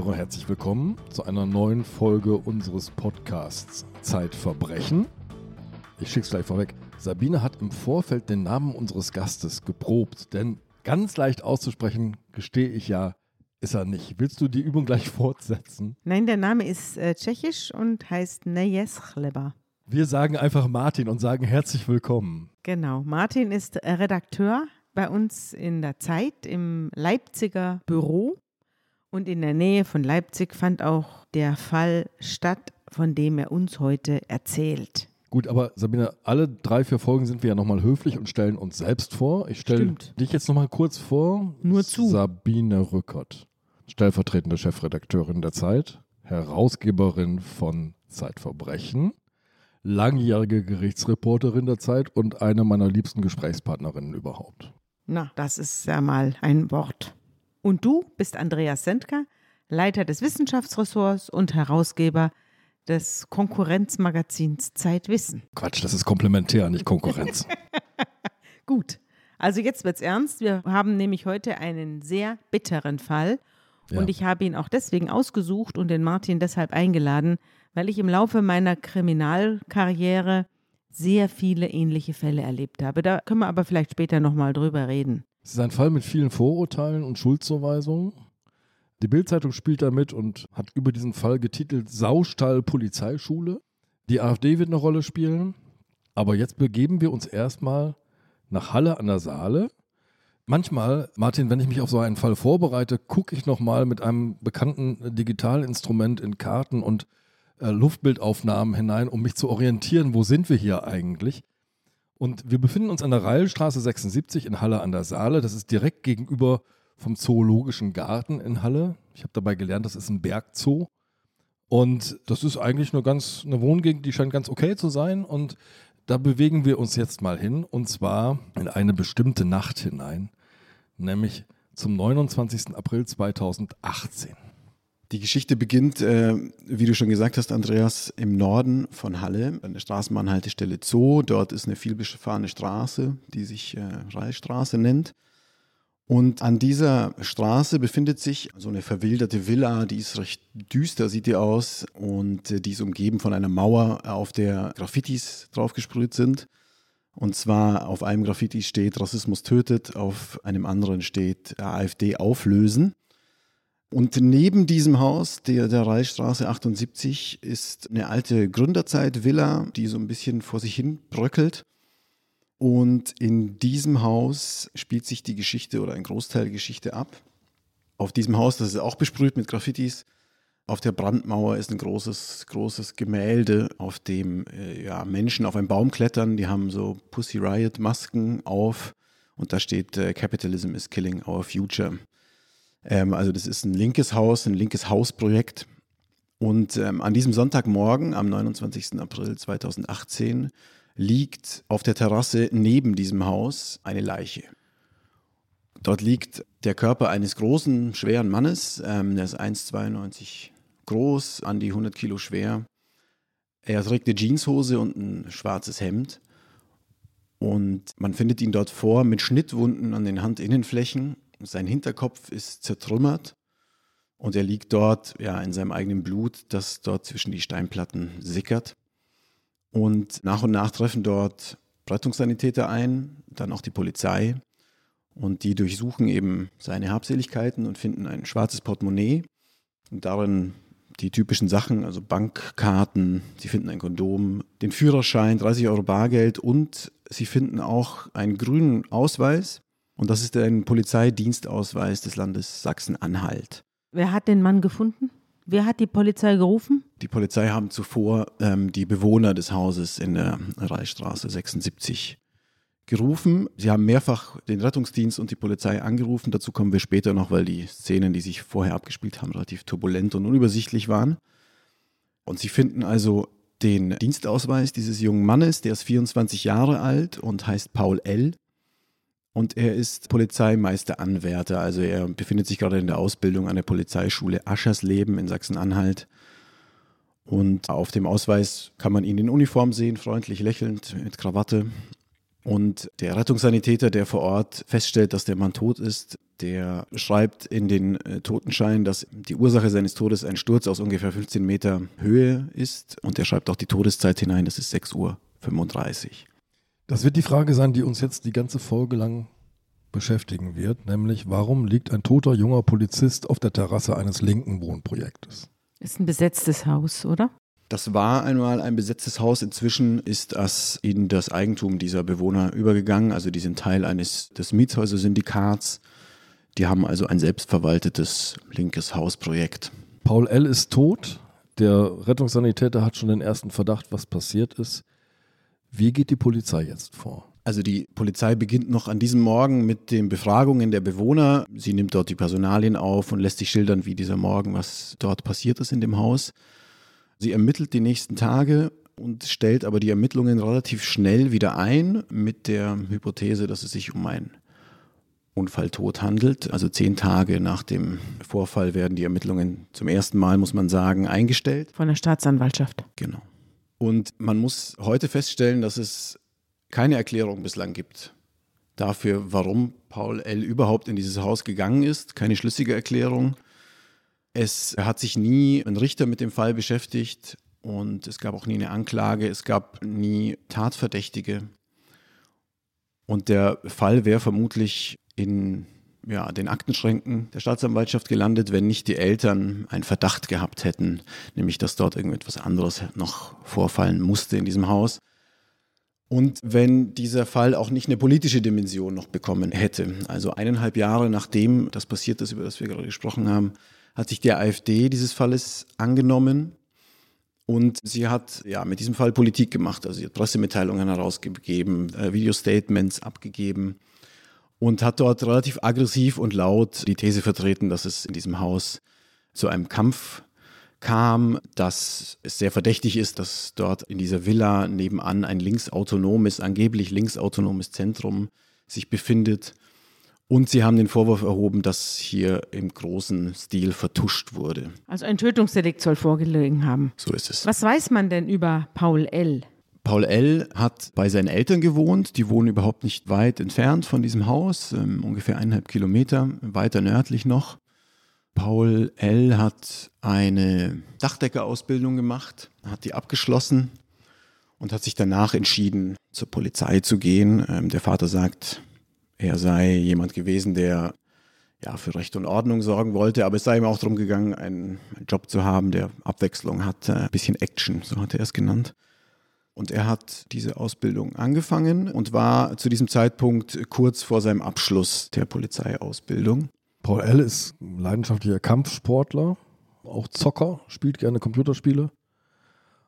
Zuhörer, herzlich willkommen zu einer neuen Folge unseres Podcasts Zeitverbrechen. Ich schick's gleich vorweg. Sabine hat im Vorfeld den Namen unseres Gastes geprobt, denn ganz leicht auszusprechen, gestehe ich ja, ist er nicht. Willst du die Übung gleich fortsetzen? Nein, der Name ist äh, tschechisch und heißt Nejes Chleba. Wir sagen einfach Martin und sagen herzlich willkommen. Genau, Martin ist Redakteur bei uns in der Zeit im Leipziger Büro und in der Nähe von Leipzig fand auch der Fall statt, von dem er uns heute erzählt. Gut, aber Sabine, alle drei, vier Folgen sind wir ja nochmal höflich und stellen uns selbst vor. Ich stelle dich jetzt nochmal kurz vor. Nur zu. Sabine Rückert, stellvertretende Chefredakteurin der Zeit, Herausgeberin von Zeitverbrechen, langjährige Gerichtsreporterin der Zeit und eine meiner liebsten Gesprächspartnerinnen überhaupt. Na, das ist ja mal ein Wort. Und du bist Andreas Sendker, Leiter des Wissenschaftsressorts und Herausgeber des Konkurrenzmagazins Zeitwissen. Quatsch, das ist komplementär, nicht Konkurrenz. Gut, also jetzt wird's ernst. Wir haben nämlich heute einen sehr bitteren Fall. Ja. Und ich habe ihn auch deswegen ausgesucht und den Martin deshalb eingeladen, weil ich im Laufe meiner Kriminalkarriere sehr viele ähnliche Fälle erlebt habe. Da können wir aber vielleicht später nochmal drüber reden. Es ist ein Fall mit vielen Vorurteilen und Schuldzuweisungen. Die Bildzeitung spielt damit und hat über diesen Fall getitelt Saustall Polizeischule. Die AfD wird eine Rolle spielen. Aber jetzt begeben wir uns erstmal nach Halle an der Saale. Manchmal, Martin, wenn ich mich auf so einen Fall vorbereite, gucke ich nochmal mit einem bekannten Digitalinstrument in Karten und äh, Luftbildaufnahmen hinein, um mich zu orientieren, wo sind wir hier eigentlich. Und wir befinden uns an der Reilstraße 76 in Halle an der Saale. Das ist direkt gegenüber vom Zoologischen Garten in Halle. Ich habe dabei gelernt, das ist ein Bergzoo. Und das ist eigentlich eine ganz eine Wohngegend, die scheint ganz okay zu sein. Und da bewegen wir uns jetzt mal hin und zwar in eine bestimmte Nacht hinein, nämlich zum 29. April 2018. Die Geschichte beginnt, äh, wie du schon gesagt hast, Andreas, im Norden von Halle, an der Straßenbahnhaltestelle Zoo. Dort ist eine vielbefahrene Straße, die sich äh, Reihstraße nennt. Und an dieser Straße befindet sich so eine verwilderte Villa, die ist recht düster, sieht die aus. Und äh, die ist umgeben von einer Mauer, auf der Graffitis draufgesprüht sind. Und zwar auf einem Graffiti steht Rassismus tötet, auf einem anderen steht AfD auflösen. Und neben diesem Haus, der, der Reichstraße 78, ist eine alte Gründerzeit-Villa, die so ein bisschen vor sich hin bröckelt. Und in diesem Haus spielt sich die Geschichte oder ein Großteil der Geschichte ab. Auf diesem Haus, das ist auch besprüht mit Graffitis, auf der Brandmauer ist ein großes, großes Gemälde, auf dem äh, ja, Menschen auf einen Baum klettern. Die haben so Pussy Riot Masken auf und da steht äh, Capitalism is killing our future. Ähm, also das ist ein linkes Haus, ein linkes Hausprojekt. Und ähm, an diesem Sonntagmorgen, am 29. April 2018, liegt auf der Terrasse neben diesem Haus eine Leiche. Dort liegt der Körper eines großen, schweren Mannes. Ähm, der ist 1,92 groß, an die 100 Kilo schwer. Er trägt eine Jeanshose und ein schwarzes Hemd. Und man findet ihn dort vor mit Schnittwunden an den Handinnenflächen sein Hinterkopf ist zertrümmert und er liegt dort ja in seinem eigenen Blut, das dort zwischen die Steinplatten sickert. Und nach und nach treffen dort Rettungssanitäter ein, dann auch die Polizei. Und die durchsuchen eben seine Habseligkeiten und finden ein schwarzes Portemonnaie. Und darin die typischen Sachen, also Bankkarten, sie finden ein Kondom, den Führerschein, 30 Euro Bargeld und sie finden auch einen grünen Ausweis und das ist ein Polizeidienstausweis des Landes Sachsen-Anhalt. Wer hat den Mann gefunden? Wer hat die Polizei gerufen? Die Polizei haben zuvor ähm, die Bewohner des Hauses in der Reichstraße 76 gerufen. Sie haben mehrfach den Rettungsdienst und die Polizei angerufen. Dazu kommen wir später noch, weil die Szenen, die sich vorher abgespielt haben, relativ turbulent und unübersichtlich waren. Und sie finden also den Dienstausweis dieses jungen Mannes, der ist 24 Jahre alt und heißt Paul L. Und er ist Polizeimeisteranwärter, also er befindet sich gerade in der Ausbildung an der Polizeischule Aschersleben in Sachsen-Anhalt. Und auf dem Ausweis kann man ihn in Uniform sehen, freundlich lächelnd, mit Krawatte. Und der Rettungssanitäter, der vor Ort feststellt, dass der Mann tot ist, der schreibt in den äh, Totenschein, dass die Ursache seines Todes ein Sturz aus ungefähr 15 Meter Höhe ist. Und er schreibt auch die Todeszeit hinein, das ist 6.35 Uhr. Das wird die Frage sein, die uns jetzt die ganze Folge lang beschäftigen wird, nämlich warum liegt ein toter junger Polizist auf der Terrasse eines linken Wohnprojektes? Ist ein besetztes Haus, oder? Das war einmal ein besetztes Haus. Inzwischen ist das in das Eigentum dieser Bewohner übergegangen. Also die sind Teil eines des Mietshäuser-Syndikats. Die haben also ein selbstverwaltetes linkes Hausprojekt. Paul L. ist tot. Der Rettungssanitäter hat schon den ersten Verdacht, was passiert ist. Wie geht die Polizei jetzt vor? Also die Polizei beginnt noch an diesem Morgen mit den Befragungen der Bewohner. Sie nimmt dort die Personalien auf und lässt sich schildern, wie dieser Morgen, was dort passiert ist in dem Haus. Sie ermittelt die nächsten Tage und stellt aber die Ermittlungen relativ schnell wieder ein mit der Hypothese, dass es sich um einen Unfalltod handelt. Also zehn Tage nach dem Vorfall werden die Ermittlungen zum ersten Mal, muss man sagen, eingestellt. Von der Staatsanwaltschaft. Genau. Und man muss heute feststellen, dass es keine Erklärung bislang gibt dafür, warum Paul L. überhaupt in dieses Haus gegangen ist. Keine schlüssige Erklärung. Es hat sich nie ein Richter mit dem Fall beschäftigt und es gab auch nie eine Anklage, es gab nie Tatverdächtige. Und der Fall wäre vermutlich in ja, den Aktenschränken der Staatsanwaltschaft gelandet, wenn nicht die Eltern einen Verdacht gehabt hätten, nämlich dass dort irgendetwas anderes noch vorfallen musste in diesem Haus. Und wenn dieser Fall auch nicht eine politische Dimension noch bekommen hätte. Also eineinhalb Jahre nachdem das passiert ist, über das wir gerade gesprochen haben, hat sich der AfD dieses Falles angenommen und sie hat ja mit diesem Fall Politik gemacht. Also sie hat Pressemitteilungen herausgegeben, äh, Video-Statements abgegeben und hat dort relativ aggressiv und laut die These vertreten, dass es in diesem Haus zu einem Kampf kam, dass es sehr verdächtig ist, dass dort in dieser Villa nebenan ein linksautonomes, angeblich linksautonomes Zentrum sich befindet und sie haben den Vorwurf erhoben, dass hier im großen Stil vertuscht wurde. Also ein Tötungsdelikt soll vorgelegen haben. So ist es. Was weiß man denn über Paul L.? Paul L. hat bei seinen Eltern gewohnt. Die wohnen überhaupt nicht weit entfernt von diesem Haus, ähm, ungefähr eineinhalb Kilometer weiter nördlich noch. Paul L. hat eine Dachdeckerausbildung gemacht, hat die abgeschlossen und hat sich danach entschieden, zur Polizei zu gehen. Ähm, der Vater sagt, er sei jemand gewesen, der ja, für Recht und Ordnung sorgen wollte, aber es sei ihm auch darum gegangen, einen, Job zu haben, der Abwechslung hat, äh, ein bisschen Action, so hat er es genannt. Und er hat diese Ausbildung angefangen und war zu diesem Zeitpunkt kurz vor seinem Abschluss der Polizeiausbildung. Paul L. ist leidenschaftlicher Kampfsportler, auch Zocker, spielt gerne Computerspiele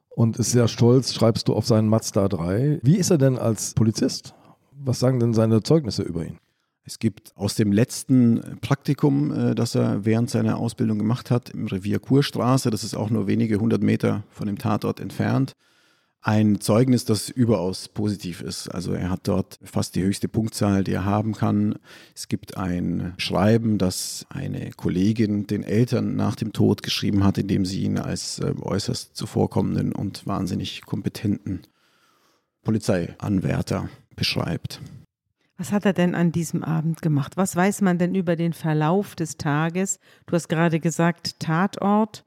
und ist sehr stolz, schreibst du, auf seinen Mazda 3. Wie ist er denn als Polizist? Was sagen denn seine Zeugnisse über ihn? Es gibt aus dem letzten Praktikum, äh, das er während seiner Ausbildung gemacht hat, im Revier Kurstraße, das ist auch nur wenige hundert Meter von dem Tatort entfernt, ein Zeugnis, das überaus positiv ist. Also er hat dort fast die höchste Punktzahl, die er haben kann. Es gibt ein Schreiben, das eine Kollegin den Eltern nach dem Tod geschrieben hat, in dem sie ihn als äh, äußerst zuvorkommenden und wahnsinnig kompetenten Polizeianwärter beschreibt. Was hat er denn an diesem Abend gemacht? Was weiß man denn über den Verlauf des Tages? Du hast gerade gesagt, Tatort.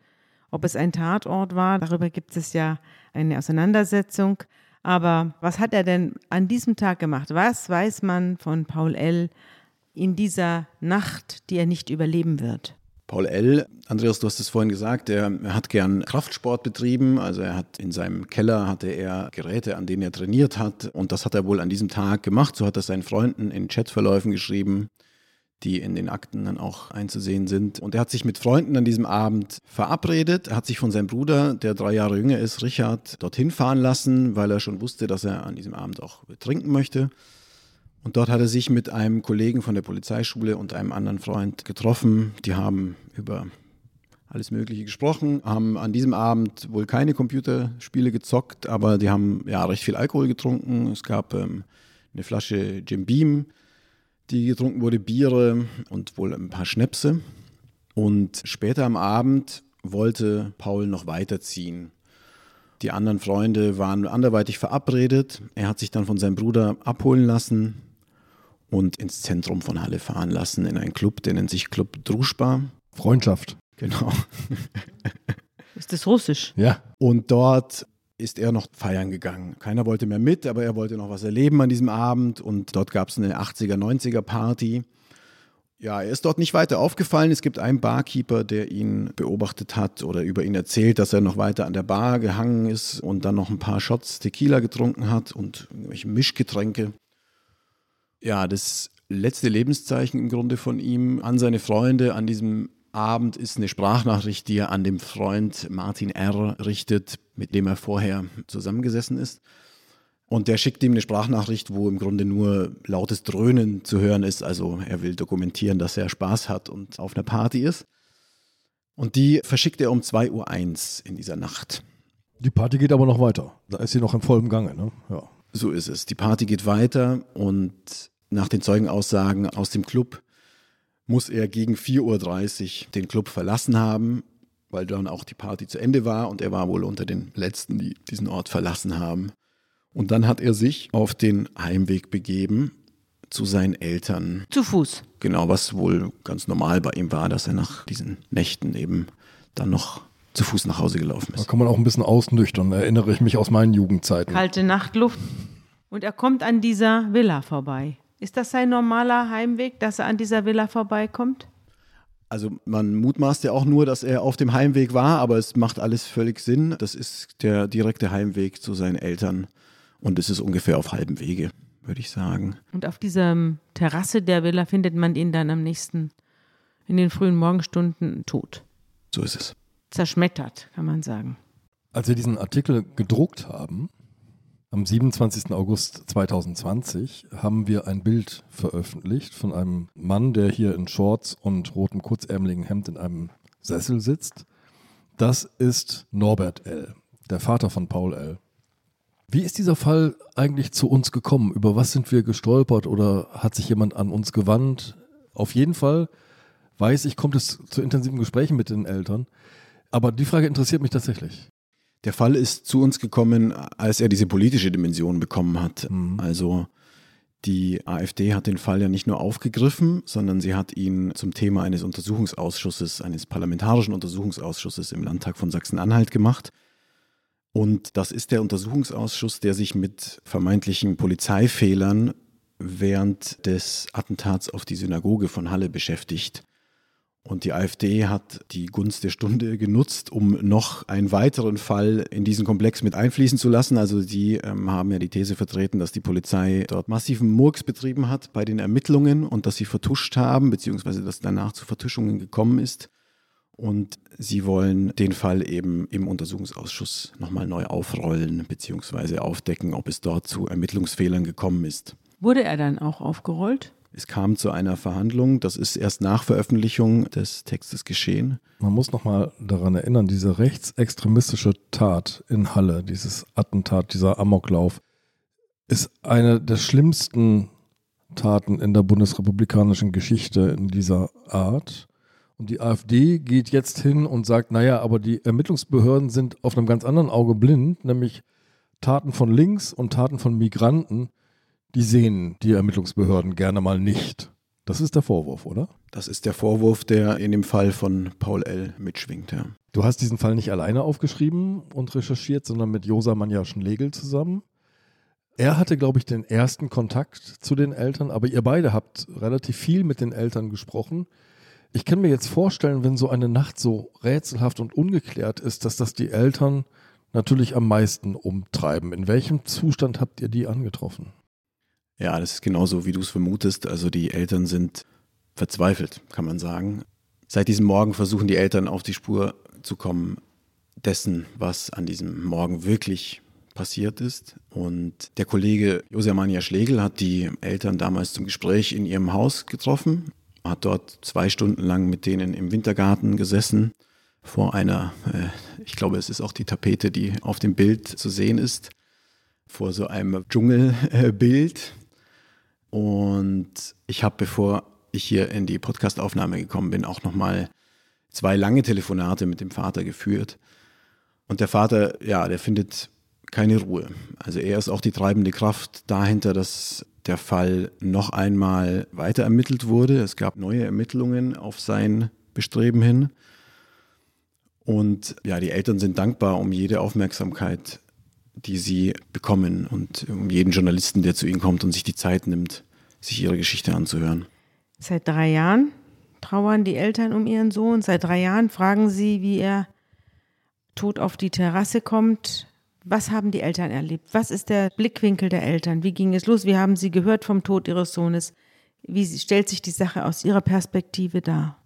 Ob es ein Tatort war, darüber gibt es ja eine Auseinandersetzung. Aber was hat er denn an diesem Tag gemacht? Was weiß man von Paul L. in dieser Nacht, die er nicht überleben wird? Paul L., Andreas, du hast es vorhin gesagt, er, hat gern Kraftsport betrieben. Also er hat in seinem Keller hatte er Geräte, an denen er trainiert hat. Und das hat er wohl an diesem Tag gemacht. So hat er seinen Freunden in Chatverläufen geschrieben, die in den Akten dann auch einzusehen sind. Und er hat sich mit Freunden an diesem Abend verabredet. Er hat sich von seinem Bruder, der drei Jahre jünger ist, Richard, dorthin fahren lassen, weil er schon wusste, dass er an diesem Abend auch trinken möchte. Und dort hat er sich mit einem Kollegen von der Polizeischule und einem anderen Freund getroffen. Die haben über alles Mögliche gesprochen, haben an diesem Abend wohl keine Computerspiele gezockt, aber die haben ja recht viel Alkohol getrunken. Es gab ähm, eine Flasche Jim Beam, die getrunken wurde, Biere und wohl ein paar Schnäpse. Und später am Abend wollte Paul noch weiterziehen Die anderen Freunde waren anderweitig verabredet. Er hat sich dann von seinem Bruder abholen lassen und ins Zentrum von Halle fahren lassen, in einen Club, der nennt sich Club Druschba. Freundschaft. Genau. Ist das russisch? Ja. Und dort ist er noch feiern gegangen. Keiner wollte mehr mit, aber er wollte noch was erleben an diesem Abend und dort gab es eine 80er, 90er Party. Ja, er ist dort nicht weiter aufgefallen. Es gibt einen Barkeeper, der ihn beobachtet hat oder über ihn erzählt, dass er noch weiter an der Bar gehangen ist und dann noch ein paar Shots Tequila getrunken hat und irgendwelche Mischgetränke. Ja, das letzte Lebenszeichen im Grunde von ihm an seine Freunde an diesem Abend ist eine Sprachnachricht, die er an dem Freund Martin R. richtet, mit dem er vorher zusammengesessen ist. Und der schickt ihm eine Sprachnachricht, wo im Grunde nur lautes Dröhnen zu hören ist. Also er will dokumentieren, dass er Spaß hat und auf einer Party ist. Und die verschickt er um 2.01 Uhr in dieser Nacht. Die Party geht aber noch weiter. Da ist sie noch im vollen Gange, ne? Ja. So ist es. Die Party geht weiter und nach den Zeugenaussagen aus dem Club muss er gegen 4.30 Uhr den Club verlassen haben, weil dann auch die Party zu Ende war und er war wohl unter den Letzten, die diesen Ort verlassen haben. Und dann hat er sich auf den Heimweg begeben zu seinen Eltern. Zu Fuß. Genau, was wohl ganz normal bei ihm war, dass er nach diesen Nächten eben dann noch zu Fuß nach Hause gelaufen Da ist. kann man auch ein bisschen ausnüchtern, erinnere ich mich aus meinen Jugendzeiten. Kalte Nachtluft. Und er kommt an dieser Villa vorbei. Ist das sein normaler Heimweg, dass er an dieser Villa vorbeikommt? Also man mutmaßt ja auch nur, dass er auf dem Heimweg war, aber es macht alles völlig Sinn. Das ist der direkte Heimweg zu seinen Eltern und es ist ungefähr auf halbem Wege, würde ich sagen. Und auf dieser ähm, Terrasse der Villa findet man ihn dann am nächsten, in den frühen Morgenstunden tot. So ist es. Zerschmettert, kann man sagen. Als wir diesen Artikel gedruckt haben, am 27. August 2020, haben wir ein Bild veröffentlicht von einem Mann, der hier in Shorts und rotem kurzärmeligen Hemd in einem Sessel sitzt. Das ist Norbert L., der Vater von Paul L. Wie ist dieser Fall eigentlich zu uns gekommen? Über was sind wir gestolpert oder hat sich jemand an uns gewandt? Auf jeden Fall weiß ich, kommt es zu intensiven Gesprächen mit den Eltern. Aber die Frage interessiert mich tatsächlich. Der Fall ist zu uns gekommen, als er diese politische Dimension bekommen hat. Mhm. Also die AfD hat den Fall ja nicht nur aufgegriffen, sondern sie hat ihn zum Thema eines Untersuchungsausschusses, eines parlamentarischen Untersuchungsausschusses im Landtag von Sachsen-Anhalt gemacht. Und das ist der Untersuchungsausschuss, der sich mit vermeintlichen Polizeifehlern während des Attentats auf die Synagoge von Halle beschäftigt. Und die AfD hat die Gunst der Stunde genutzt, um noch einen weiteren Fall in diesen Komplex mit einfließen zu lassen. Also die ähm, haben ja die These vertreten, dass die Polizei dort massiven Murks betrieben hat bei den Ermittlungen und dass sie vertuscht haben, beziehungsweise dass danach zu Vertuschungen gekommen ist. Und sie wollen den Fall eben im Untersuchungsausschuss nochmal neu aufrollen, beziehungsweise aufdecken, ob es dort zu Ermittlungsfehlern gekommen ist. Wurde er dann auch aufgerollt? Es kam zu einer Verhandlung, das ist erst nach Veröffentlichung des Textes geschehen. Man muss nochmal daran erinnern, diese rechtsextremistische Tat in Halle, dieses Attentat, dieser Amoklauf, ist eine der schlimmsten Taten in der bundesrepublikanischen Geschichte in dieser Art. Und die AfD geht jetzt hin und sagt, naja, aber die Ermittlungsbehörden sind auf einem ganz anderen Auge blind, nämlich Taten von links und Taten von Migranten, die sehen die Ermittlungsbehörden gerne mal nicht. Das ist der Vorwurf, oder? Das ist der Vorwurf, der in dem Fall von Paul L. mitschwingt. Ja. Du hast diesen Fall nicht alleine aufgeschrieben und recherchiert, sondern mit Josa Manjaschen-Legel zusammen. Er hatte, glaube ich, den ersten Kontakt zu den Eltern, aber ihr beide habt relativ viel mit den Eltern gesprochen. Ich kann mir jetzt vorstellen, wenn so eine Nacht so rätselhaft und ungeklärt ist, dass das die Eltern natürlich am meisten umtreiben. In welchem Zustand habt ihr die angetroffen? Ja, das ist genauso, wie du es vermutest. Also die Eltern sind verzweifelt, kann man sagen. Seit diesem Morgen versuchen die Eltern auf die Spur zu kommen dessen, was an diesem Morgen wirklich passiert ist. Und der Kollege Josemania Schlegel hat die Eltern damals zum Gespräch in ihrem Haus getroffen, hat dort zwei Stunden lang mit denen im Wintergarten gesessen, vor einer, äh, ich glaube, es ist auch die Tapete, die auf dem Bild zu sehen ist, vor so einem Dschungelbild. Und ich habe, bevor ich hier in die Podcastaufnahme gekommen bin, auch nochmal zwei lange Telefonate mit dem Vater geführt. Und der Vater, ja, der findet keine Ruhe. Also er ist auch die treibende Kraft dahinter, dass der Fall noch einmal weiter ermittelt wurde. Es gab neue Ermittlungen auf sein Bestreben hin. Und ja, die Eltern sind dankbar um jede Aufmerksamkeit, die sie bekommen und um jeden Journalisten, der zu ihnen kommt und sich die Zeit nimmt, sich ihre Geschichte anzuhören. Seit drei Jahren trauern die Eltern um ihren Sohn. Seit drei Jahren fragen sie, wie er tot auf die Terrasse kommt. Was haben die Eltern erlebt? Was ist der Blickwinkel der Eltern? Wie ging es los? Wie haben sie gehört vom Tod ihres Sohnes? Wie stellt sich die Sache aus ihrer Perspektive dar?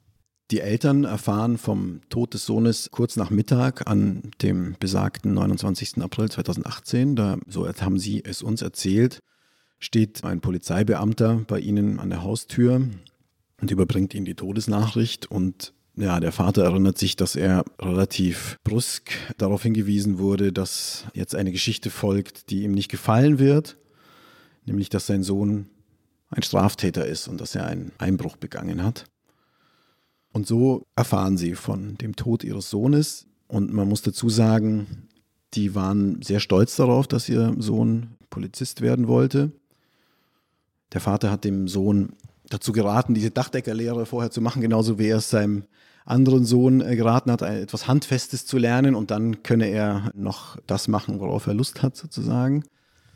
Die Eltern erfahren vom Tod des Sohnes kurz nach Mittag an dem besagten 29. April 2018. Da, so haben sie es uns erzählt, steht ein Polizeibeamter bei ihnen an der Haustür und überbringt ihnen die Todesnachricht und ja, der Vater erinnert sich, dass er relativ brüsk darauf hingewiesen wurde, dass jetzt eine Geschichte folgt, die ihm nicht gefallen wird, nämlich dass sein Sohn ein Straftäter ist und dass er einen Einbruch begangen hat. Und so erfahren sie von dem Tod ihres Sohnes. Und man muss dazu sagen, die waren sehr stolz darauf, dass ihr Sohn Polizist werden wollte. Der Vater hat dem Sohn dazu geraten, diese Dachdeckerlehre vorher zu machen, genauso wie er es seinem anderen Sohn äh, geraten hat, etwas Handfestes zu lernen und dann könne er noch das machen, worauf er Lust hat, sozusagen.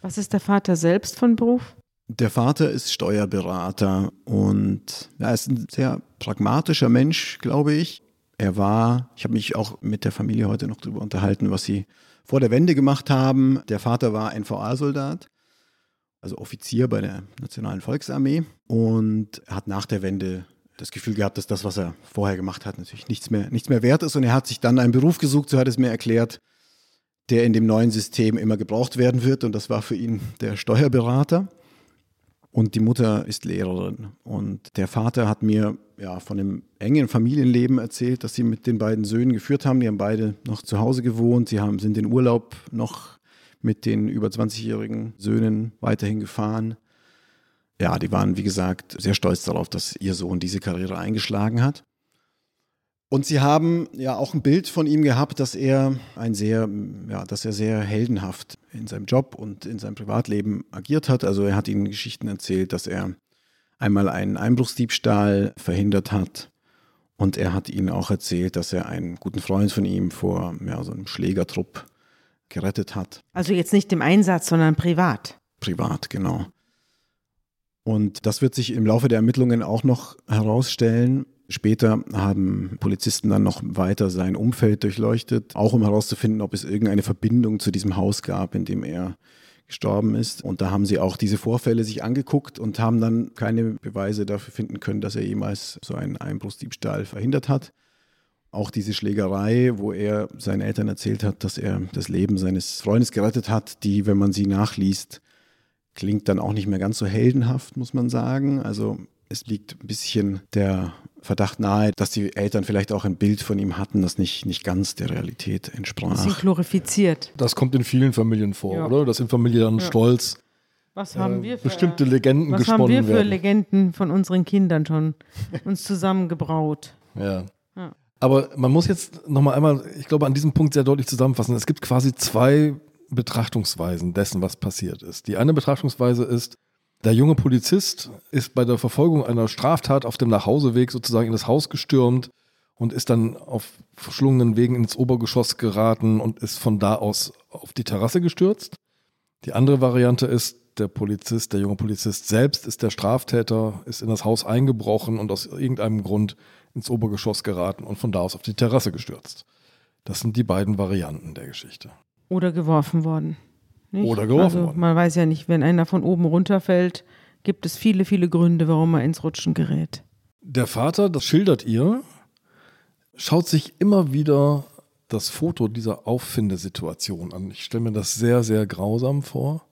Was ist der Vater selbst von Beruf? Der Vater ist Steuerberater und er ist ein sehr pragmatischer Mensch, glaube ich. Er war, ich habe mich auch mit der Familie heute noch darüber unterhalten, was sie vor der Wende gemacht haben. Der Vater war NVA-Soldat, also Offizier bei der Nationalen Volksarmee und hat nach der Wende das Gefühl gehabt, dass das, was er vorher gemacht hat, natürlich nichts mehr, nichts mehr wert ist. Und er hat sich dann einen Beruf gesucht, so hat es mir erklärt, der in dem neuen System immer gebraucht werden wird. Und das war für ihn der Steuerberater. Und die Mutter ist Lehrerin. Und der Vater hat mir ja von einem engen Familienleben erzählt, das sie mit den beiden Söhnen geführt haben. Die haben beide noch zu Hause gewohnt. Sie haben, sind in Urlaub noch mit den über 20-jährigen Söhnen weiterhin gefahren ja, die waren, wie gesagt, sehr stolz darauf, dass ihr Sohn diese Karriere eingeschlagen hat. Und sie haben ja auch ein Bild von ihm gehabt, dass er ein sehr, ja, dass er sehr heldenhaft in seinem Job und in seinem Privatleben agiert hat. Also er hat ihnen Geschichten erzählt, dass er einmal einen Einbruchsdiebstahl verhindert hat. Und er hat ihnen auch erzählt, dass er einen guten Freund von ihm vor ja, so einem Schlägertrupp gerettet hat. Also jetzt nicht im Einsatz, sondern privat. Privat, genau. Und das wird sich im Laufe der Ermittlungen auch noch herausstellen. Später haben Polizisten dann noch weiter sein Umfeld durchleuchtet, auch um herauszufinden, ob es irgendeine Verbindung zu diesem Haus gab, in dem er gestorben ist. Und da haben sie auch diese Vorfälle sich angeguckt und haben dann keine Beweise dafür finden können, dass er jemals so einen Einbruchsdiebstahl verhindert hat. Auch diese Schlägerei, wo er seinen Eltern erzählt hat, dass er das Leben seines Freundes gerettet hat, die, wenn man sie nachliest, Klingt dann auch nicht mehr ganz so heldenhaft, muss man sagen. Also es liegt ein bisschen der Verdacht nahe, dass die Eltern vielleicht auch ein Bild von ihm hatten, das nicht, nicht ganz der Realität entsprach. Sie glorifiziert. Das kommt in vielen Familien vor, ja. oder? Dass in Familien dann ja. stolz was haben äh, wir für, bestimmte Legenden was gesponnen haben wir für werden. Legenden von unseren Kindern schon uns zusammengebraut? Ja. ja. Aber man muss jetzt nochmal einmal, ich glaube, an diesem Punkt sehr deutlich zusammenfassen. Es gibt quasi zwei Betrachtungsweisen dessen, was passiert ist. Die eine Betrachtungsweise ist, der junge Polizist ist bei der Verfolgung einer Straftat auf dem Nachhauseweg sozusagen in das Haus gestürmt und ist dann auf verschlungenen Wegen ins Obergeschoss geraten und ist von da aus auf die Terrasse gestürzt. Die andere Variante ist, der Polizist, der junge Polizist selbst ist der Straftäter, ist in das Haus eingebrochen und aus irgendeinem Grund ins Obergeschoss geraten und von da aus auf die Terrasse gestürzt. Das sind die beiden Varianten der Geschichte. Oder geworfen worden. Nicht? Oder geworfen also, worden. Man weiß ja nicht, wenn einer von oben runterfällt, gibt es viele, viele Gründe, warum er ins Rutschen gerät. Der Vater, das schildert ihr, schaut sich immer wieder das Foto dieser Auffindesituation an. Ich stelle mir das sehr, sehr grausam vor.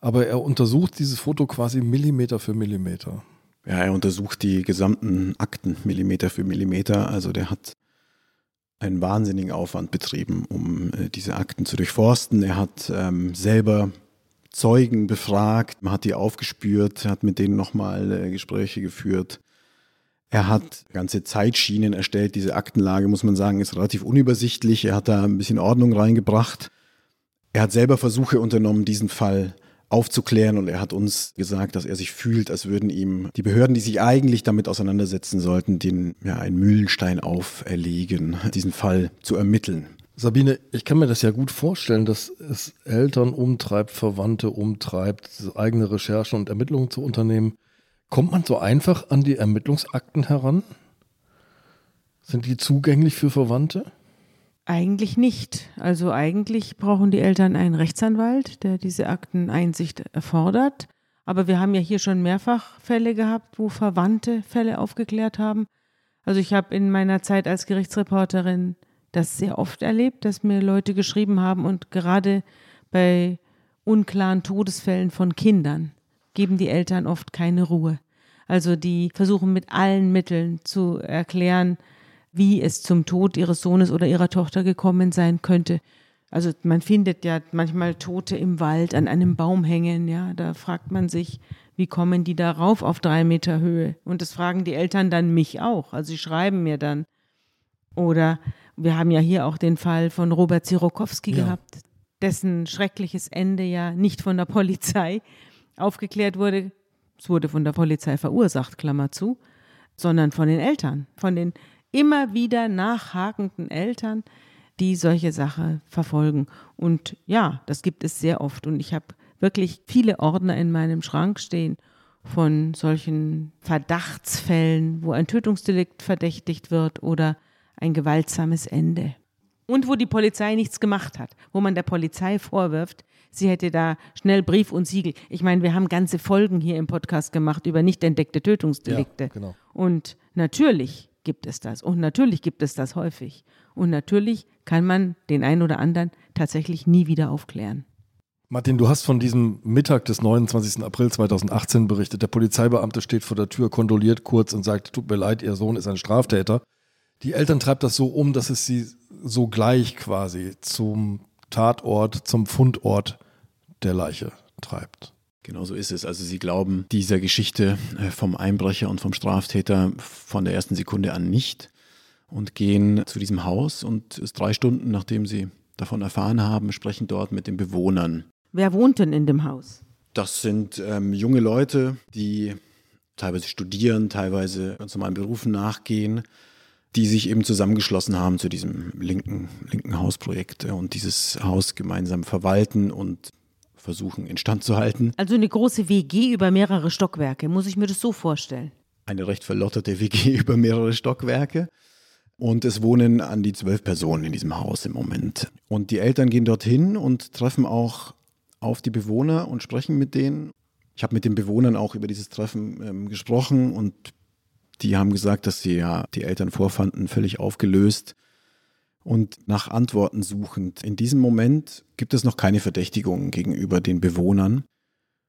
Aber er untersucht dieses Foto quasi Millimeter für Millimeter. Ja, er untersucht die gesamten Akten Millimeter für Millimeter. Also der hat einen wahnsinnigen Aufwand betrieben, um äh, diese Akten zu durchforsten. Er hat ähm, selber Zeugen befragt, hat die aufgespürt, hat mit denen nochmal äh, Gespräche geführt. Er hat ganze Zeitschienen erstellt. Diese Aktenlage, muss man sagen, ist relativ unübersichtlich. Er hat da ein bisschen Ordnung reingebracht. Er hat selber Versuche unternommen, diesen Fall aufzuklären und er hat uns gesagt, dass er sich fühlt, als würden ihm die Behörden, die sich eigentlich damit auseinandersetzen sollten, den ja einen Mühlenstein auferlegen, diesen Fall zu ermitteln. Sabine, ich kann mir das ja gut vorstellen, dass es Eltern umtreibt, Verwandte umtreibt, eigene Recherchen und Ermittlungen zu unternehmen. Kommt man so einfach an die Ermittlungsakten heran? Sind die zugänglich für Verwandte? Eigentlich nicht. Also eigentlich brauchen die Eltern einen Rechtsanwalt, der diese Akteneinsicht erfordert. Aber wir haben ja hier schon mehrfach Fälle gehabt, wo Verwandte Fälle aufgeklärt haben. Also ich habe in meiner Zeit als Gerichtsreporterin das sehr oft erlebt, dass mir Leute geschrieben haben und gerade bei unklaren Todesfällen von Kindern geben die Eltern oft keine Ruhe. Also die versuchen mit allen Mitteln zu erklären, wie es zum Tod ihres Sohnes oder ihrer Tochter gekommen sein könnte. Also man findet ja manchmal Tote im Wald an einem Baum hängen, ja, da fragt man sich, wie kommen die darauf auf drei Meter Höhe? Und das fragen die Eltern dann mich auch. Also sie schreiben mir dann. Oder wir haben ja hier auch den Fall von Robert Zirokowski ja. gehabt, dessen schreckliches Ende ja nicht von der Polizei aufgeklärt wurde. Es wurde von der Polizei verursacht, Klammer zu, sondern von den Eltern, von den immer wieder nachhakenden Eltern, die solche Sachen verfolgen. Und ja, das gibt es sehr oft. Und ich habe wirklich viele Ordner in meinem Schrank stehen von solchen Verdachtsfällen, wo ein Tötungsdelikt verdächtigt wird oder ein gewaltsames Ende. Und wo die Polizei nichts gemacht hat, wo man der Polizei vorwirft, sie hätte da schnell Brief und Siegel. Ich meine, wir haben ganze Folgen hier im Podcast gemacht über nicht entdeckte Tötungsdelikte. Ja, genau. Und natürlich gibt es das. Und natürlich gibt es das häufig. Und natürlich kann man den einen oder anderen tatsächlich nie wieder aufklären. Martin, du hast von diesem Mittag des 29. April 2018 berichtet. Der Polizeibeamte steht vor der Tür, kondoliert kurz und sagt, tut mir leid, Ihr Sohn ist ein Straftäter. Die Eltern treibt das so um, dass es sie so gleich quasi zum Tatort, zum Fundort der Leiche treibt. Genau so ist es. Also sie glauben dieser Geschichte äh, vom Einbrecher und vom Straftäter von der ersten Sekunde an nicht und gehen zu diesem Haus und es drei Stunden, nachdem sie davon erfahren haben, sprechen dort mit den Bewohnern. Wer wohnt denn in dem Haus? Das sind ähm, junge Leute, die teilweise studieren, teilweise ganz normalen Berufen nachgehen, die sich eben zusammengeschlossen haben zu diesem linken, linken Hausprojekt und dieses Haus gemeinsam verwalten und versuchen instand zu halten. Also eine große WG über mehrere Stockwerke, muss ich mir das so vorstellen? Eine recht verlotterte WG über mehrere Stockwerke. Und es wohnen an die zwölf Personen in diesem Haus im Moment. Und die Eltern gehen dorthin und treffen auch auf die Bewohner und sprechen mit denen. Ich habe mit den Bewohnern auch über dieses Treffen ähm, gesprochen und die haben gesagt, dass sie ja die Eltern vorfanden, völlig aufgelöst und nach Antworten suchend. In diesem Moment gibt es noch keine Verdächtigungen gegenüber den Bewohnern.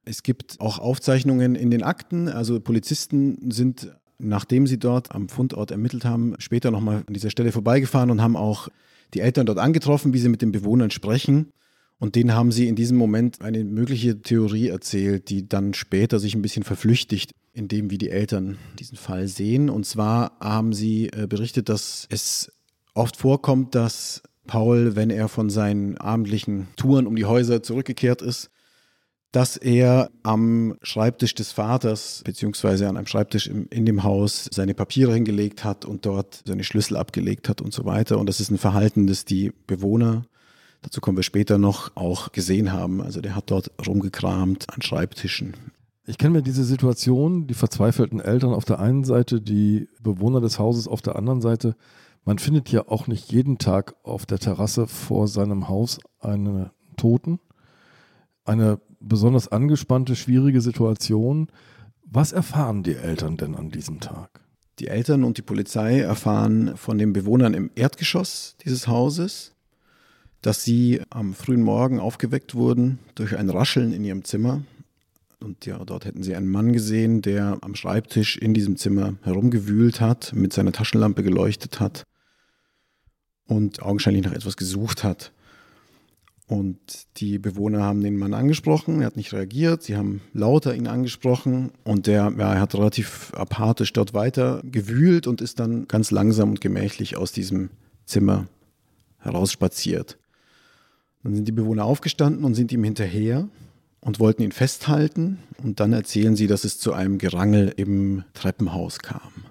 Es gibt auch Aufzeichnungen in den Akten, also Polizisten sind, nachdem sie dort am Fundort ermittelt haben, später nochmal an dieser Stelle vorbeigefahren und haben auch die Eltern dort angetroffen, wie sie mit den Bewohnern sprechen. Und denen haben sie in diesem Moment eine mögliche Theorie erzählt, die dann später sich ein bisschen verflüchtigt in dem, wie die Eltern diesen Fall sehen. Und zwar haben sie äh, berichtet, dass es oft vorkommt, dass Paul, wenn er von seinen abendlichen Touren um die Häuser zurückgekehrt ist, dass er am Schreibtisch des Vaters, beziehungsweise an einem Schreibtisch im, in dem Haus, seine Papiere hingelegt hat und dort seine Schlüssel abgelegt hat und so weiter. Und das ist ein Verhalten, das die Bewohner, dazu kommen wir später noch, auch gesehen haben. Also der hat dort rumgekramt an Schreibtischen. Ich kenne mir diese Situation, die verzweifelten Eltern auf der einen Seite, die Bewohner des Hauses auf der anderen Seite man findet ja auch nicht jeden Tag auf der Terrasse vor seinem Haus einen Toten. Eine besonders angespannte, schwierige Situation. Was erfahren die Eltern denn an diesem Tag? Die Eltern und die Polizei erfahren von den Bewohnern im Erdgeschoss dieses Hauses, dass sie am frühen Morgen aufgeweckt wurden durch ein Rascheln in ihrem Zimmer. Und ja, dort hätten sie einen Mann gesehen, der am Schreibtisch in diesem Zimmer herumgewühlt hat, mit seiner Taschenlampe geleuchtet hat und augenscheinlich nach etwas gesucht hat. Und die Bewohner haben den Mann angesprochen, er hat nicht reagiert, sie haben lauter ihn angesprochen und der ja, er hat relativ apathisch dort weiter gewühlt und ist dann ganz langsam und gemächlich aus diesem Zimmer herausspaziert. Dann sind die Bewohner aufgestanden und sind ihm hinterher und wollten ihn festhalten und dann erzählen sie, dass es zu einem Gerangel im Treppenhaus kam.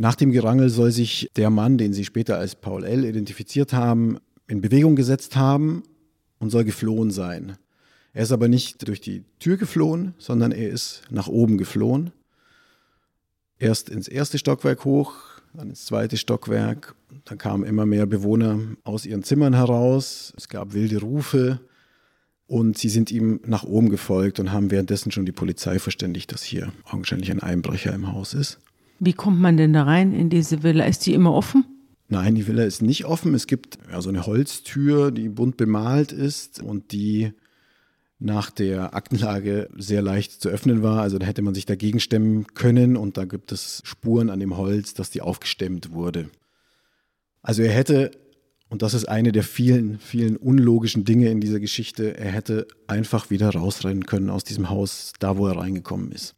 Nach dem Gerangel soll sich der Mann, den sie später als Paul L. identifiziert haben, in Bewegung gesetzt haben und soll geflohen sein. Er ist aber nicht durch die Tür geflohen, sondern er ist nach oben geflohen. Erst ins erste Stockwerk hoch, dann ins zweite Stockwerk. Dann kamen immer mehr Bewohner aus ihren Zimmern heraus. Es gab wilde Rufe und sie sind ihm nach oben gefolgt und haben währenddessen schon die Polizei verständigt, dass hier augenscheinlich ein Einbrecher im Haus ist. Wie kommt man denn da rein in diese Villa? Ist die immer offen? Nein, die Villa ist nicht offen. Es gibt ja, so eine Holztür, die bunt bemalt ist und die nach der Aktenlage sehr leicht zu öffnen war. Also da hätte man sich dagegen stemmen können und da gibt es Spuren an dem Holz, dass die aufgestemmt wurde. Also er hätte, und das ist eine der vielen, vielen unlogischen Dinge in dieser Geschichte, er hätte einfach wieder rausrennen können aus diesem Haus, da wo er reingekommen ist.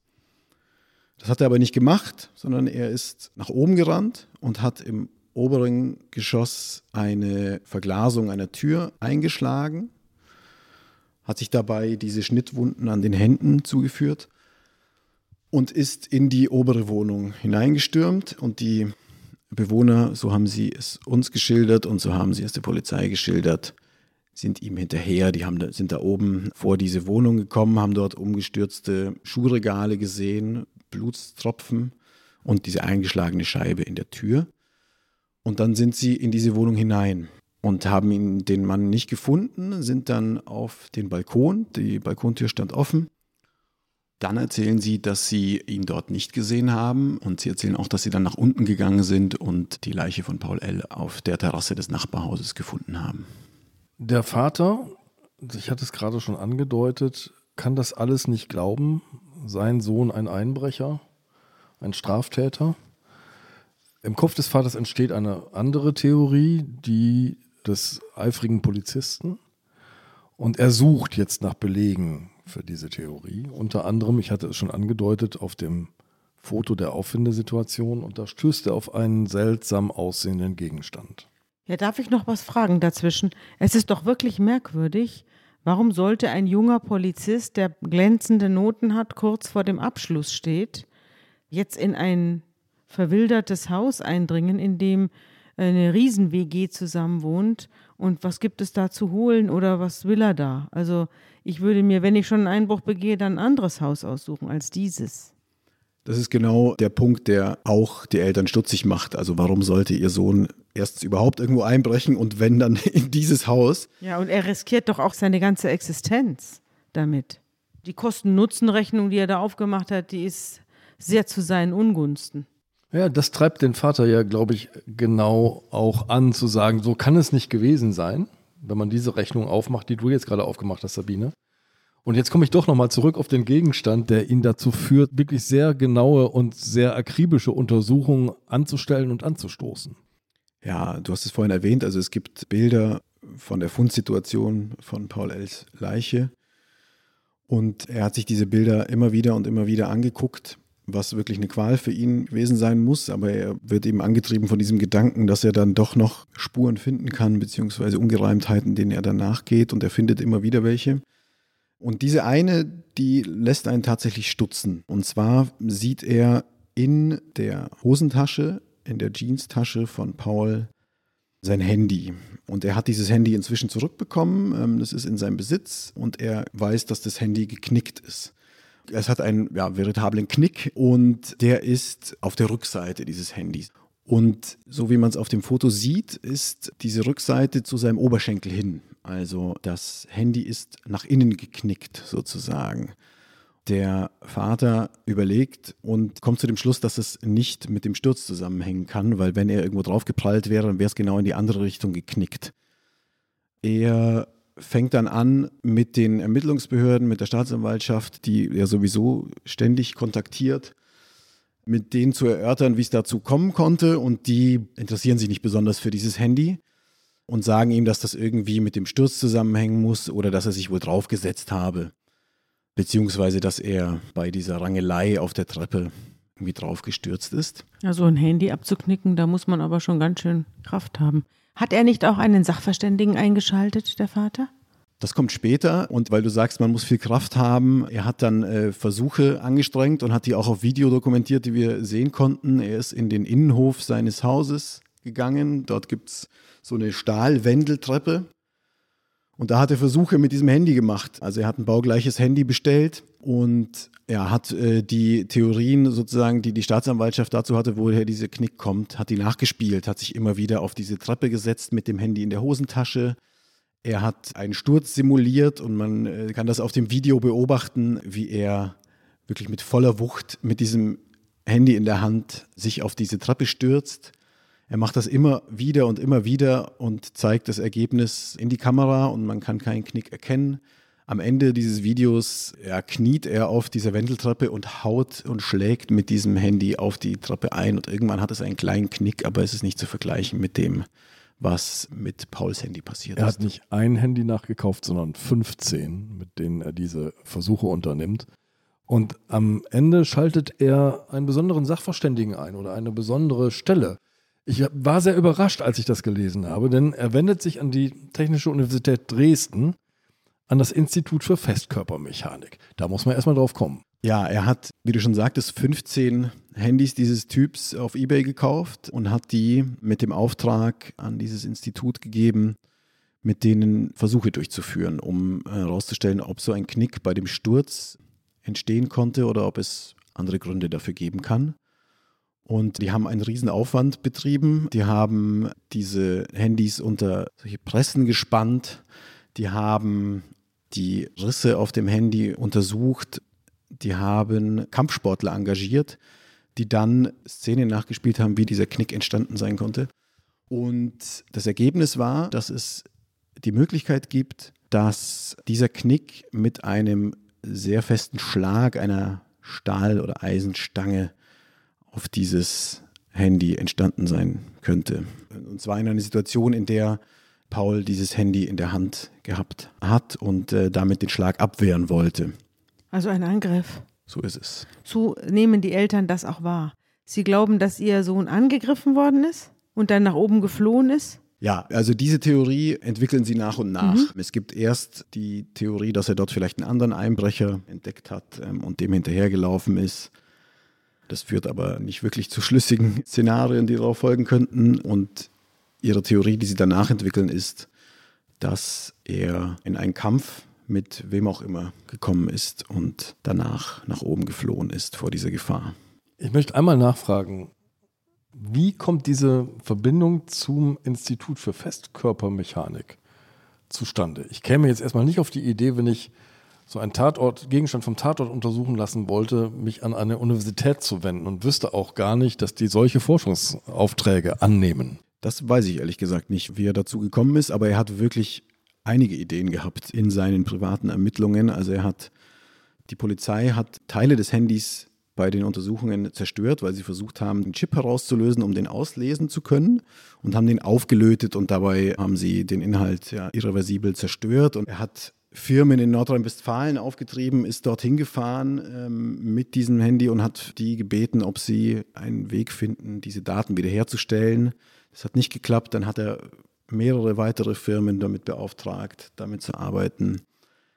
Das hat er aber nicht gemacht, sondern er ist nach oben gerannt und hat im oberen Geschoss eine Verglasung einer Tür eingeschlagen, hat sich dabei diese Schnittwunden an den Händen zugeführt und ist in die obere Wohnung hineingestürmt und die Bewohner, so haben sie es uns geschildert und so haben sie es der Polizei geschildert, sind ihm hinterher, die haben, sind da oben vor diese Wohnung gekommen, haben dort umgestürzte Schuhregale gesehen, Blutstropfen und diese eingeschlagene Scheibe in der Tür. Und dann sind sie in diese Wohnung hinein und haben ihn, den Mann nicht gefunden, sind dann auf den Balkon, die Balkontür stand offen. Dann erzählen sie, dass sie ihn dort nicht gesehen haben und sie erzählen auch, dass sie dann nach unten gegangen sind und die Leiche von Paul L. auf der Terrasse des Nachbarhauses gefunden haben. Der Vater, ich hatte es gerade schon angedeutet, kann das alles nicht glauben. Sein Sohn ein Einbrecher, ein Straftäter. Im Kopf des Vaters entsteht eine andere Theorie, die des eifrigen Polizisten. Und er sucht jetzt nach Belegen für diese Theorie. Unter anderem, ich hatte es schon angedeutet, auf dem Foto der Auffindesituation und da stößt er auf einen seltsam aussehenden Gegenstand. Ja, darf ich noch was fragen dazwischen? Es ist doch wirklich merkwürdig. Warum sollte ein junger Polizist, der glänzende Noten hat, kurz vor dem Abschluss steht, jetzt in ein verwildertes Haus eindringen, in dem eine Riesen-WG zusammen wohnt und was gibt es da zu holen oder was will er da? Also ich würde mir, wenn ich schon einen Einbruch begehe, dann ein anderes Haus aussuchen als dieses. Das ist genau der Punkt, der auch die Eltern stutzig macht. Also warum sollte ihr Sohn erstens überhaupt irgendwo einbrechen und wenn dann in dieses Haus? Ja, und er riskiert doch auch seine ganze Existenz damit. Die Kosten-Nutzen-Rechnung, die er da aufgemacht hat, die ist sehr zu seinen Ungunsten. Ja, das treibt den Vater ja, glaube ich, genau auch an, zu sagen, so kann es nicht gewesen sein, wenn man diese Rechnung aufmacht, die du jetzt gerade aufgemacht hast, Sabine. Und jetzt komme ich doch nochmal zurück auf den Gegenstand, der ihn dazu führt, wirklich sehr genaue und sehr akribische Untersuchungen anzustellen und anzustoßen. Ja, du hast es vorhin erwähnt, also es gibt Bilder von der Fundsituation von Paul Els Leiche. Und er hat sich diese Bilder immer wieder und immer wieder angeguckt was wirklich eine Qual für ihn gewesen sein muss, aber er wird eben angetrieben von diesem Gedanken, dass er dann doch noch Spuren finden kann, beziehungsweise Ungereimtheiten, denen er dann nachgeht und er findet immer wieder welche. Und diese eine, die lässt einen tatsächlich stutzen. Und zwar sieht er in der Hosentasche, in der Jeanstasche von Paul sein Handy. Und er hat dieses Handy inzwischen zurückbekommen. Ähm, das ist in seinem Besitz und er weiß, dass das Handy geknickt ist. Es hat einen ja, veritablen Knick und der ist auf der Rückseite dieses Handys. Und so wie man es auf dem Foto sieht, ist diese Rückseite zu seinem Oberschenkel hin. Also das Handy ist nach innen geknickt sozusagen. Der Vater überlegt und kommt zu dem Schluss, dass es nicht mit dem Sturz zusammenhängen kann, weil wenn er irgendwo draufgeprallt wäre, dann wäre es genau in die andere Richtung geknickt. Er fängt dann an mit den Ermittlungsbehörden, mit der Staatsanwaltschaft, die er sowieso ständig kontaktiert, mit denen zu erörtern, wie es dazu kommen konnte. Und die interessieren sich nicht besonders für dieses Handy. und sagen ihm, dass das irgendwie mit dem Sturz zusammenhängen muss oder dass er sich wohl draufgesetzt habe. Beziehungsweise, dass er bei dieser Rangelei auf der Treppe irgendwie draufgestürzt ist. Also ein Handy abzuknicken, da muss man aber schon ganz schön Kraft haben. Hat er nicht auch einen Sachverständigen eingeschaltet, der Vater? Das kommt später und weil du sagst, man muss viel Kraft haben, er hat dann äh, Versuche angestrengt und hat die auch auf Video dokumentiert, die wir sehen konnten. Er ist in den Innenhof seines Hauses gegangen. Dort gibt es so eine Stahlwendeltreppe. Und da hat er Versuche mit diesem Handy gemacht. Also er hat ein baugleiches Handy bestellt und er hat äh, die Theorien sozusagen, die die Staatsanwaltschaft dazu hatte, woher dieser Knick kommt, hat die nachgespielt, hat sich immer wieder auf diese Treppe gesetzt mit dem Handy in der Hosentasche. Er hat einen Sturz simuliert und man äh, kann das auf dem Video beobachten, wie er wirklich mit voller Wucht mit diesem Handy in der Hand sich auf diese Treppe stürzt. Er macht das immer wieder und immer wieder und zeigt das Ergebnis in die Kamera und man kann keinen Knick erkennen. Am Ende dieses Videos ja, kniet er auf dieser Wendeltreppe und haut und schlägt mit diesem Handy auf die Treppe ein und irgendwann hat es einen kleinen Knick, aber es ist nicht zu vergleichen mit dem, was mit Pauls Handy passiert er ist. Er hat nicht ein Handy nachgekauft, sondern 15, mit denen er diese Versuche unternimmt. Und am Ende schaltet er einen besonderen Sachverständigen ein oder eine besondere Stelle. Ich war sehr überrascht, als ich das gelesen habe, denn er wendet sich an die Technische Universität Dresden, an das Institut für Festkörpermechanik. Da muss man erstmal drauf kommen. Ja, er hat, wie du schon sagtest, 15 Handys dieses Typs auf eBay gekauft und hat die mit dem Auftrag an dieses Institut gegeben, mit denen Versuche durchzuführen, um herauszustellen, ob so ein Knick bei dem Sturz entstehen konnte oder ob es andere Gründe dafür geben kann. Und die haben einen riesen Aufwand betrieben. Die haben diese Handys unter solche Pressen gespannt. Die haben die Risse auf dem Handy untersucht. Die haben Kampfsportler engagiert, die dann Szenen nachgespielt haben, wie dieser Knick entstanden sein konnte. Und das Ergebnis war, dass es die Möglichkeit gibt, dass dieser Knick mit einem sehr festen Schlag einer Stahl- oder Eisenstange auf dieses Handy entstanden sein könnte. Und zwar in einer Situation, in der Paul dieses Handy in der Hand gehabt hat und äh, damit den Schlag abwehren wollte. Also ein Angriff. So ist es. So nehmen die Eltern das auch wahr. Sie glauben, dass ihr Sohn angegriffen worden ist und dann nach oben geflohen ist? Ja, also diese Theorie entwickeln sie nach und nach. Mhm. Es gibt erst die Theorie, dass er dort vielleicht einen anderen Einbrecher entdeckt hat ähm, und dem hinterhergelaufen ist. Das führt aber nicht wirklich zu schlüssigen Szenarien, die darauf folgen könnten. Und ihre Theorie, die sie danach entwickeln, ist, dass er in einen Kampf mit wem auch immer gekommen ist und danach nach oben geflohen ist vor dieser Gefahr. Ich möchte einmal nachfragen, wie kommt diese Verbindung zum Institut für Festkörpermechanik zustande? Ich käme jetzt erstmal nicht auf die Idee, wenn ich so einen Tatort, Gegenstand vom Tatort untersuchen lassen wollte, mich an eine Universität zu wenden und wüsste auch gar nicht, dass die solche Forschungsaufträge annehmen. Das weiß ich ehrlich gesagt nicht, wie er dazu gekommen ist, aber er hat wirklich einige Ideen gehabt in seinen privaten Ermittlungen. Also er hat, die Polizei hat Teile des Handys bei den Untersuchungen zerstört, weil sie versucht haben, den Chip herauszulösen, um den auslesen zu können und haben den aufgelötet und dabei haben sie den Inhalt ja irreversibel zerstört und er hat Firmen in Nordrhein-Westfalen aufgetrieben, ist dorthin gefahren ähm, mit diesem Handy und hat die gebeten, ob sie einen Weg finden, diese Daten wiederherzustellen. Das hat nicht geklappt. Dann hat er mehrere weitere Firmen damit beauftragt, damit zu arbeiten.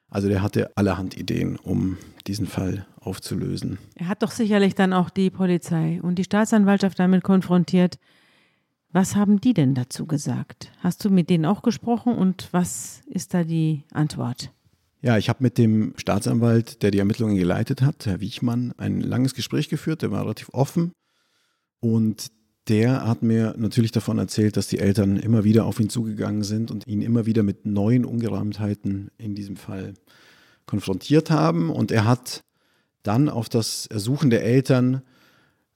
Also der hatte allerhand Ideen, um diesen Fall aufzulösen. Er hat doch sicherlich dann auch die Polizei und die Staatsanwaltschaft damit konfrontiert. Was haben die denn dazu gesagt? Hast du mit denen auch gesprochen und was ist da die Antwort? Ja, ich habe mit dem Staatsanwalt, der die Ermittlungen geleitet hat, Herr Wiechmann, ein langes Gespräch geführt. Der war relativ offen und der hat mir natürlich davon erzählt, dass die Eltern immer wieder auf ihn zugegangen sind und ihn immer wieder mit neuen Ungereimtheiten in diesem Fall konfrontiert haben. Und er hat dann auf das Ersuchen der Eltern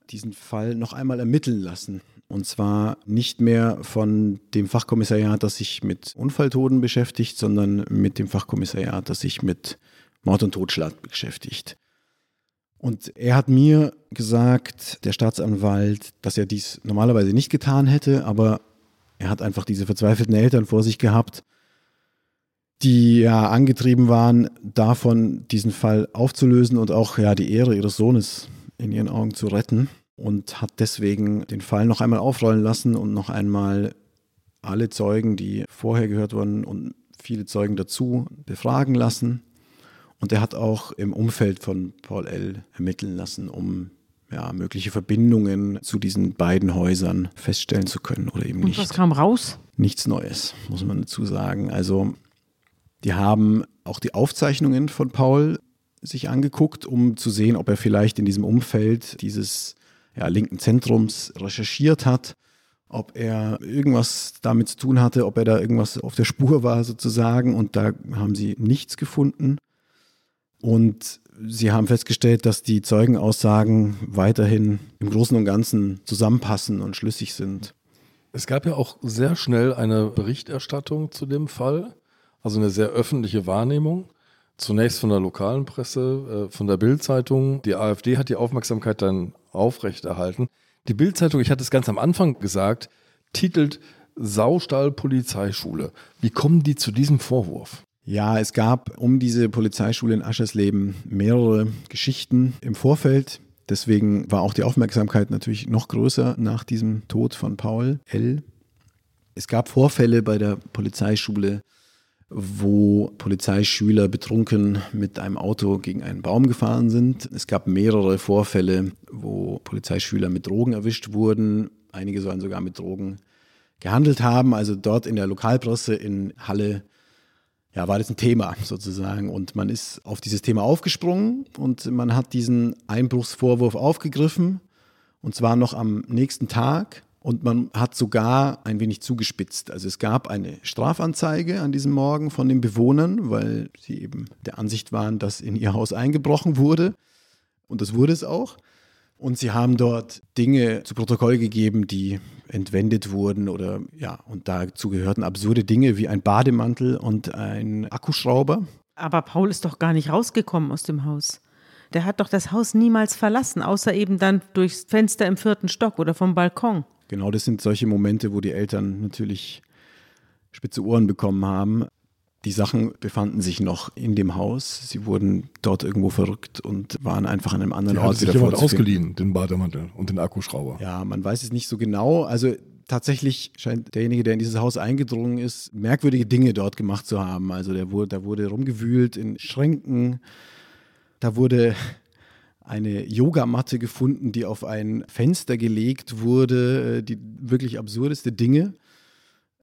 diesen Fall noch einmal ermitteln lassen. Und zwar nicht mehr von dem Fachkommissariat, das sich mit Unfalltoten beschäftigt, sondern mit dem Fachkommissariat, das sich mit Mord und Totschlag beschäftigt. Und er hat mir gesagt, der Staatsanwalt, dass er dies normalerweise nicht getan hätte, aber Er hat einfach diese verzweifelten Eltern vor sich gehabt, die ja angetrieben waren, davon diesen Fall aufzulösen und auch ja die Ehre ihres Sohnes in ihren Augen zu retten und hat deswegen den Fall noch einmal aufrollen lassen und noch einmal alle Zeugen, die vorher gehört wurden und viele Zeugen dazu befragen lassen. Und er hat auch im Umfeld von Paul L. ermitteln lassen, um ja, mögliche Verbindungen zu diesen beiden Häusern feststellen zu können oder eben Und nicht. was kam raus? Nichts Neues, muss man dazu sagen. Also, die haben auch die Aufzeichnungen von Paul sich angeguckt, um zu sehen, ob er vielleicht in diesem Umfeld dieses ja, linken Zentrums recherchiert hat, ob er irgendwas damit zu tun hatte, ob er da irgendwas auf der Spur war sozusagen. Und da haben sie nichts gefunden. Und sie haben festgestellt, dass die Zeugenaussagen weiterhin im Großen und Ganzen zusammenpassen und schlüssig sind. Es gab ja auch sehr schnell eine Berichterstattung zu dem Fall, also eine sehr öffentliche Wahrnehmung. Zunächst von der lokalen Presse, äh, von der Bildzeitung. Die AfD hat die Aufmerksamkeit dann aufrechterhalten. Die Bildzeitung, ich hatte es ganz am Anfang gesagt, titelt Saustall Polizeischule. Wie kommen die zu diesem Vorwurf? Ja, es gab um diese Polizeischule in Aschersleben mehrere Geschichten im Vorfeld. Deswegen war auch die Aufmerksamkeit natürlich noch größer nach diesem Tod von Paul L. Es gab Vorfälle bei der Polizeischule, wo Polizeischüler betrunken mit einem Auto gegen einen Baum gefahren sind. Es gab mehrere Vorfälle, wo Polizeischüler mit Drogen erwischt wurden. Einige sollen sogar mit Drogen gehandelt haben. Also dort in der Lokalpresse in Halle ja, war das ein Thema sozusagen. Und man ist auf dieses Thema aufgesprungen und man hat diesen Einbruchsvorwurf aufgegriffen. Und zwar noch am nächsten Tag. Und man hat sogar ein wenig zugespitzt. Also es gab eine Strafanzeige an diesem Morgen von den Bewohnern, weil sie eben der Ansicht waren, dass in ihr Haus eingebrochen wurde. Und das wurde es auch. Und sie haben dort Dinge zu Protokoll gegeben, die entwendet wurden oder ja, und dazu gehörten absurde Dinge wie ein Bademantel und ein Akkuschrauber. Aber Paul ist doch gar nicht rausgekommen aus dem Haus. Der hat doch das Haus niemals verlassen, außer eben dann durchs Fenster im vierten Stock oder vom Balkon. Genau, das sind solche Momente, wo die Eltern natürlich spitze Ohren bekommen haben. Die Sachen befanden sich noch in dem Haus. Sie wurden dort irgendwo verrückt und waren einfach an einem anderen Die Ort hat sich wieder jemand ausgeliehen, den Bademantel und den Akkuschrauber. Ja, man weiß es nicht so genau. Also tatsächlich scheint derjenige, der in dieses Haus eingedrungen ist, merkwürdige Dinge dort gemacht zu haben. Also der wurde, da wurde rumgewühlt in Schränken. Da wurde eine Yogamatte gefunden, die auf ein Fenster gelegt wurde, äh, die wirklich absurdeste Dinge.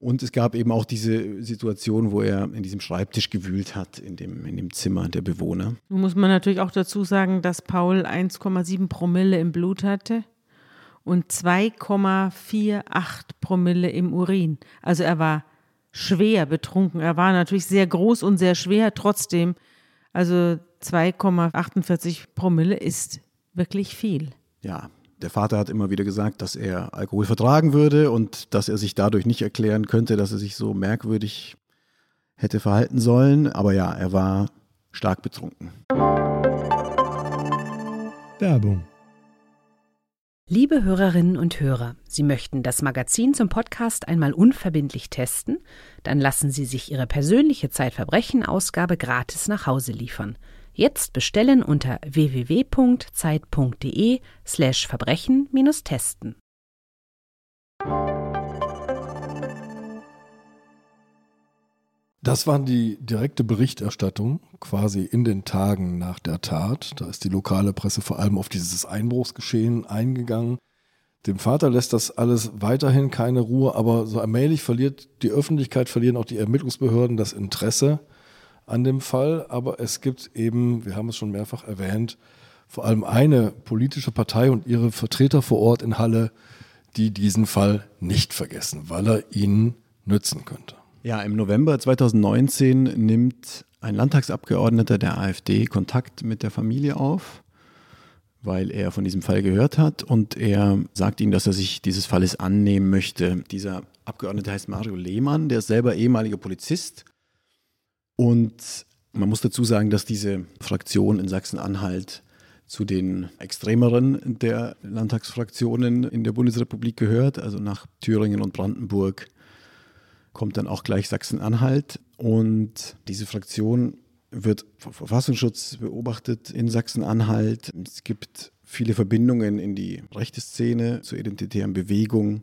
Und es gab eben auch diese Situation, wo er in diesem Schreibtisch gewühlt hat, in dem, in dem Zimmer der Bewohner. Nun muss man natürlich auch dazu sagen, dass Paul 1,7 Promille im Blut hatte und 2,48 Promille im Urin. Also er war schwer betrunken. Er war natürlich sehr groß und sehr schwer trotzdem. Also 2,48 Promille ist wirklich viel. Ja, der Vater hat immer wieder gesagt, dass er Alkohol vertragen würde und dass er sich dadurch nicht erklären könnte, dass er sich so merkwürdig hätte verhalten sollen. Aber ja, er war stark betrunken. Werbung. Liebe Hörerinnen und Hörer, Sie möchten das Magazin zum Podcast einmal unverbindlich testen? Dann lassen Sie sich Ihre persönliche Zeitverbrechen-Ausgabe gratis nach Hause liefern. Jetzt bestellen unter www.zeit.de Das war die direkte Berichterstattung quasi in den Tagen nach der Tat. Da ist die lokale Presse vor allem auf dieses Einbruchsgeschehen eingegangen. Dem Vater lässt das alles weiterhin keine Ruhe, aber so allmählich verliert die Öffentlichkeit, verlieren auch die Ermittlungsbehörden das Interesse an dem Fall. Aber es gibt eben, wir haben es schon mehrfach erwähnt, vor allem eine politische Partei und ihre Vertreter vor Ort in Halle, die diesen Fall nicht vergessen, weil er ihnen nützen könnte. Ja, im November 2019 nimmt ein Landtagsabgeordneter der AfD Kontakt mit der Familie auf, weil er von diesem Fall gehört hat. Und er sagt ihnen, dass er sich dieses Falles annehmen möchte. Dieser Abgeordnete heißt Mario Lehmann, der ist selber ehemaliger Polizist. Und man muss dazu sagen, dass diese Fraktion in Sachsen-Anhalt zu den extremeren der Landtagsfraktionen in der Bundesrepublik gehört, also nach Thüringen und Brandenburg kommt dann auch gleich Sachsen-Anhalt. Und diese Fraktion wird vom Verfassungsschutz beobachtet in Sachsen-Anhalt. Es gibt viele Verbindungen in die rechte Szene zur identitären Bewegung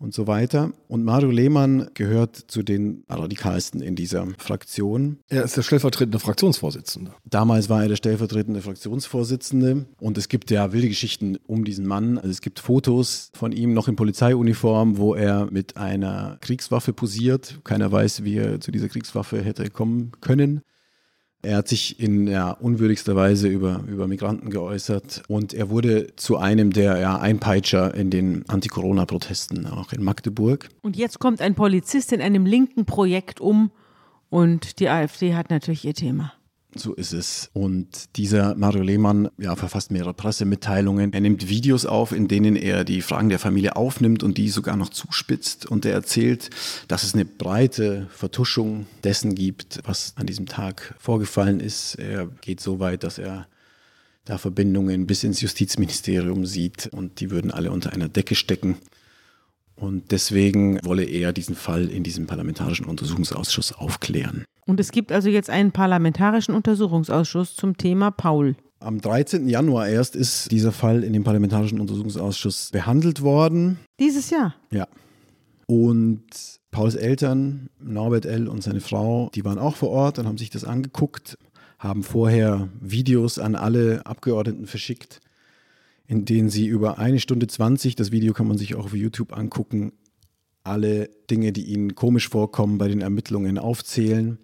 und so weiter. Und Mario Lehmann gehört zu den radikalsten in dieser Fraktion. Er ist der stellvertretende Fraktionsvorsitzende. Damals war er der stellvertretende Fraktionsvorsitzende und es gibt ja wilde Geschichten um diesen Mann. Also es gibt Fotos von ihm noch in Polizeiuniform, wo er mit einer Kriegswaffe posiert. Keiner weiß, wie er zu dieser Kriegswaffe hätte kommen können. Er hat sich in ja, unwürdigster Weise über, über Migranten geäußert und er wurde zu einem der ja, Einpeitscher in den Anti-Corona-Protesten, auch in Magdeburg. Und jetzt kommt ein Polizist in einem linken Projekt um und die AfD hat natürlich ihr Thema. So ist es. Und dieser Mario Lehmann ja, verfasst mehrere Pressemitteilungen. Er nimmt Videos auf, in denen er die Fragen der Familie aufnimmt und die sogar noch zuspitzt. Und er erzählt, dass es eine breite Vertuschung dessen gibt, was an diesem Tag vorgefallen ist. Er geht so weit, dass er da Verbindungen bis ins Justizministerium sieht und die würden alle unter einer Decke stecken. Und deswegen wolle er diesen Fall in diesem parlamentarischen Untersuchungsausschuss aufklären. Und es gibt also jetzt einen parlamentarischen Untersuchungsausschuss zum Thema Paul. Am 13. Januar erst ist dieser Fall in dem Parlamentarischen Untersuchungsausschuss behandelt worden. Dieses Jahr? Ja. Und Pauls Eltern, Norbert L. und seine Frau, die waren auch vor Ort und haben sich das angeguckt, haben vorher Videos an alle Abgeordneten verschickt, in denen sie über eine Stunde 20, das Video kann man sich auch auf YouTube angucken, alle Dinge, die ihnen komisch vorkommen bei den Ermittlungen aufzählen.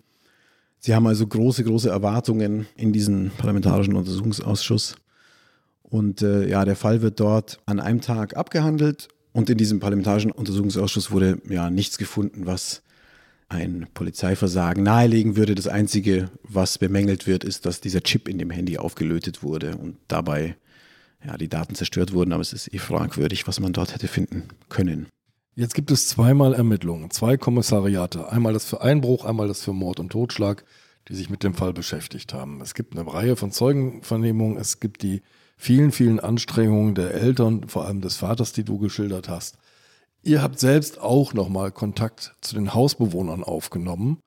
Sie haben also große, große Erwartungen in diesen parlamentarischen Untersuchungsausschuss. Und äh, ja, der Fall wird dort an einem Tag abgehandelt und in diesem parlamentarischen Untersuchungsausschuss wurde ja nichts gefunden, was ein Polizeiversagen nahelegen würde. Das Einzige, was bemängelt wird, ist, dass dieser Chip in dem Handy aufgelötet wurde und dabei ja, die Daten zerstört wurden. Aber es ist eh fragwürdig, was man dort hätte finden können. Jetzt gibt es zweimal Ermittlungen, zwei Kommissariate. Einmal das für Einbruch, einmal das für Mord und Totschlag, die sich mit dem Fall beschäftigt haben. Es gibt eine Reihe von Zeugenvernehmungen. Es gibt die vielen, vielen Anstrengungen der Eltern, vor allem des Vaters, die du geschildert hast. Ihr habt selbst auch nochmal Kontakt zu den Hausbewohnern aufgenommen.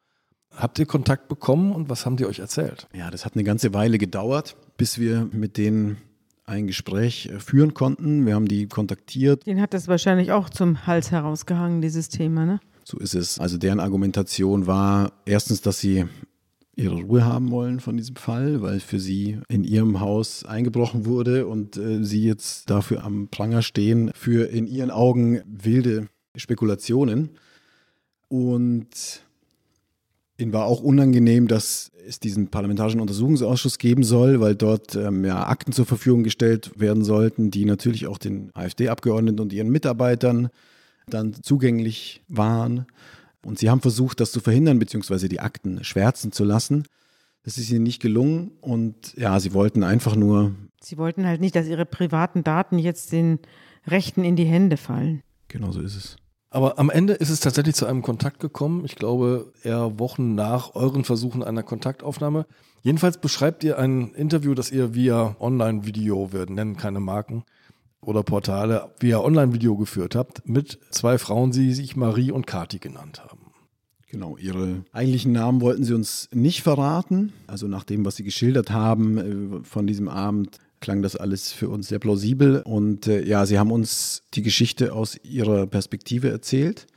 Habt ihr Kontakt bekommen und was haben die euch erzählt? Ja, das hat eine ganze Weile gedauert, bis wir mit denen ein Gespräch äh, führen konnten. Wir haben die kontaktiert. Den hat das wahrscheinlich auch zum Hals herausgehangen, dieses Thema, ne? So ist es. Also deren Argumentation war erstens, dass sie ihre Ruhe haben wollen von diesem Fall, weil für sie in ihrem Haus eingebrochen wurde und äh, sie jetzt dafür am Pranger stehen für in ihren Augen wilde Spekulationen. Und Ihnen war auch unangenehm, dass es diesen parlamentarischen Untersuchungsausschuss geben soll, weil dort ähm, ja, Akten zur Verfügung gestellt werden sollten, die natürlich auch den AfD-Abgeordneten und ihren Mitarbeitern dann zugänglich waren. Und sie haben versucht, das zu verhindern, beziehungsweise die Akten schwärzen zu lassen. Das ist ihnen nicht gelungen und ja, sie wollten einfach nur. Sie wollten halt nicht, dass ihre privaten Daten jetzt den Rechten in die Hände fallen. Genau so ist es. Aber am Ende ist es tatsächlich zu einem Kontakt gekommen. Ich glaube, eher Wochen nach euren Versuchen einer Kontaktaufnahme. Jedenfalls beschreibt ihr ein Interview, das ihr via Online-Video, wir nennen keine Marken oder Portale, via Online-Video geführt habt, mit zwei Frauen, die sich Marie und Kati genannt haben. Genau, ihre eigentlichen Namen wollten sie uns nicht verraten. Also nach dem, was sie geschildert haben äh, von diesem Abend, klang das alles für uns sehr plausibel. Und äh, ja, sie haben uns die Geschichte aus ihrer Perspektive erzählt.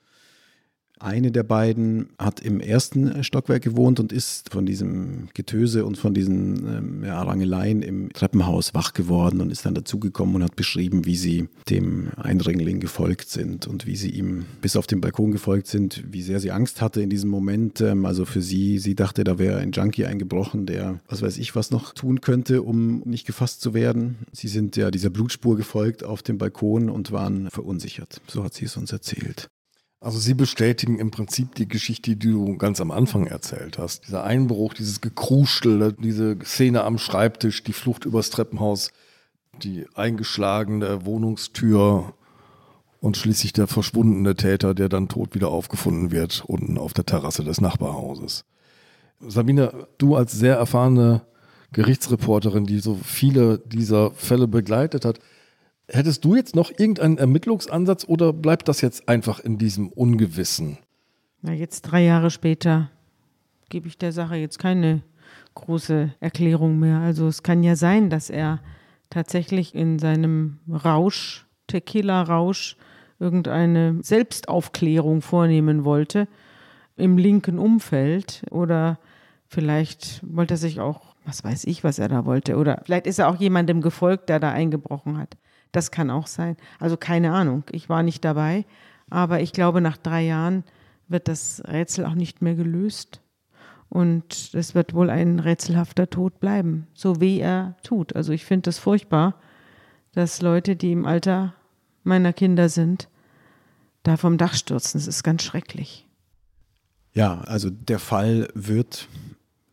Eine der beiden hat im ersten Stockwerk gewohnt und ist von diesem Getöse und von diesen ähm, ja, Rangeleien im Treppenhaus wach geworden und ist dann dazugekommen und hat beschrieben, wie sie dem Eindringling gefolgt sind und wie sie ihm bis auf den Balkon gefolgt sind, wie sehr sie Angst hatte in diesem Moment. Ähm, also für sie, sie dachte, da wäre ein Junkie eingebrochen, der was weiß ich was noch tun könnte, um nicht gefasst zu werden. Sie sind ja dieser Blutspur gefolgt auf dem Balkon und waren verunsichert. So hat sie es uns erzählt. Also Sie bestätigen im Prinzip die Geschichte, die du ganz am Anfang erzählt hast. Dieser Einbruch, dieses Gekruschel, diese Szene am Schreibtisch, die Flucht übers Treppenhaus, die eingeschlagene Wohnungstür und schließlich der verschwundene Täter, der dann tot wieder aufgefunden wird, unten auf der Terrasse des Nachbarhauses. Sabine, du als sehr erfahrene Gerichtsreporterin, die so viele dieser Fälle begleitet hat, Hättest du jetzt noch irgendeinen Ermittlungsansatz oder bleibt das jetzt einfach in diesem Ungewissen? Na, jetzt drei Jahre später gebe ich der Sache jetzt keine große Erklärung mehr. Also es kann ja sein, dass er tatsächlich in seinem Rausch, Tequila-Rausch, irgendeine Selbstaufklärung vornehmen wollte im linken Umfeld oder vielleicht wollte er sich auch, was weiß ich, was er da wollte oder vielleicht ist er auch jemandem gefolgt, der da eingebrochen hat. Das kann auch sein. Also keine Ahnung, ich war nicht dabei, aber ich glaube, nach drei Jahren wird das Rätsel auch nicht mehr gelöst. Und es wird wohl ein rätselhafter Tod bleiben, so wie er tut. Also ich finde das furchtbar, dass Leute, die im Alter meiner Kinder sind, da vom Dach stürzen. Das ist ganz schrecklich. Ja, also der Fall wird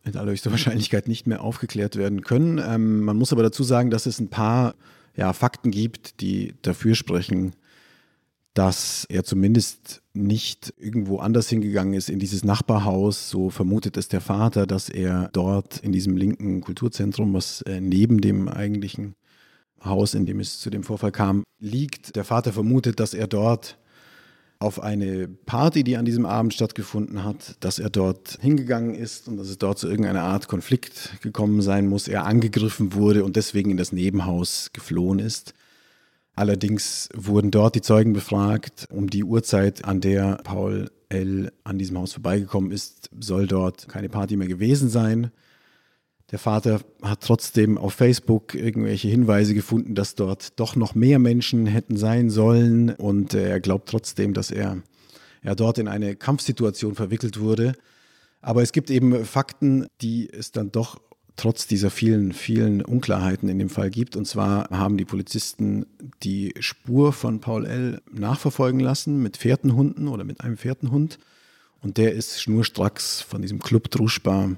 mit allerhöchster Wahrscheinlichkeit nicht mehr aufgeklärt werden können. Ähm, man muss aber dazu sagen, dass es ein paar ja, Fakten gibt, die dafür sprechen, dass er zumindest nicht irgendwo anders hingegangen ist in dieses Nachbarhaus. So vermutet es der Vater, dass er dort in diesem linken Kulturzentrum, was äh, neben dem eigentlichen Haus, in dem es zu dem Vorfall kam, liegt. Der Vater vermutet, dass er dort auf eine Party, die an diesem Abend stattgefunden hat, dass er dort hingegangen ist und dass es dort zu irgendeiner Art Konflikt gekommen sein muss, er angegriffen wurde und deswegen in das Nebenhaus geflohen ist. Allerdings wurden dort die Zeugen befragt. Um die Uhrzeit, an der Paul L. an diesem Haus vorbeigekommen ist, soll dort keine Party mehr gewesen sein. Der Vater hat trotzdem auf Facebook irgendwelche Hinweise gefunden, dass dort doch noch mehr Menschen hätten sein sollen und er glaubt trotzdem, dass er, er dort in eine Kampfsituation verwickelt wurde. Aber es gibt eben Fakten, die es dann doch trotz dieser vielen, vielen Unklarheiten in dem Fall gibt. Und zwar haben die Polizisten die Spur von Paul L. nachverfolgen lassen mit Fährtenhunden oder mit einem Fährtenhund. Und der ist schnurstracks von diesem Club Druschbar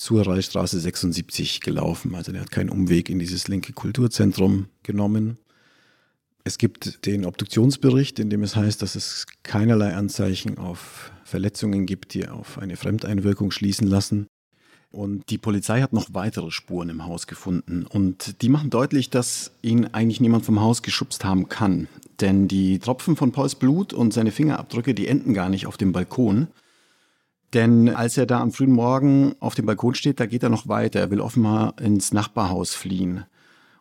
zur Reichsstraße 76 gelaufen. Also der hat keinen Umweg in dieses linke Kulturzentrum genommen. Es gibt den Obduktionsbericht, in dem es heißt, dass es keinerlei Anzeichen auf Verletzungen gibt, die auf eine Fremdeinwirkung schließen lassen. Und die Polizei hat noch weitere Spuren im Haus gefunden. Und die machen deutlich, dass ihn eigentlich niemand vom Haus geschubst haben kann. Denn die Tropfen von Pauls Blut und seine Fingerabdrücke, die enden gar nicht auf dem Balkon, denn als er da am frühen Morgen auf dem Balkon steht, da geht er noch weiter. Er will offenbar ins Nachbarhaus fliehen.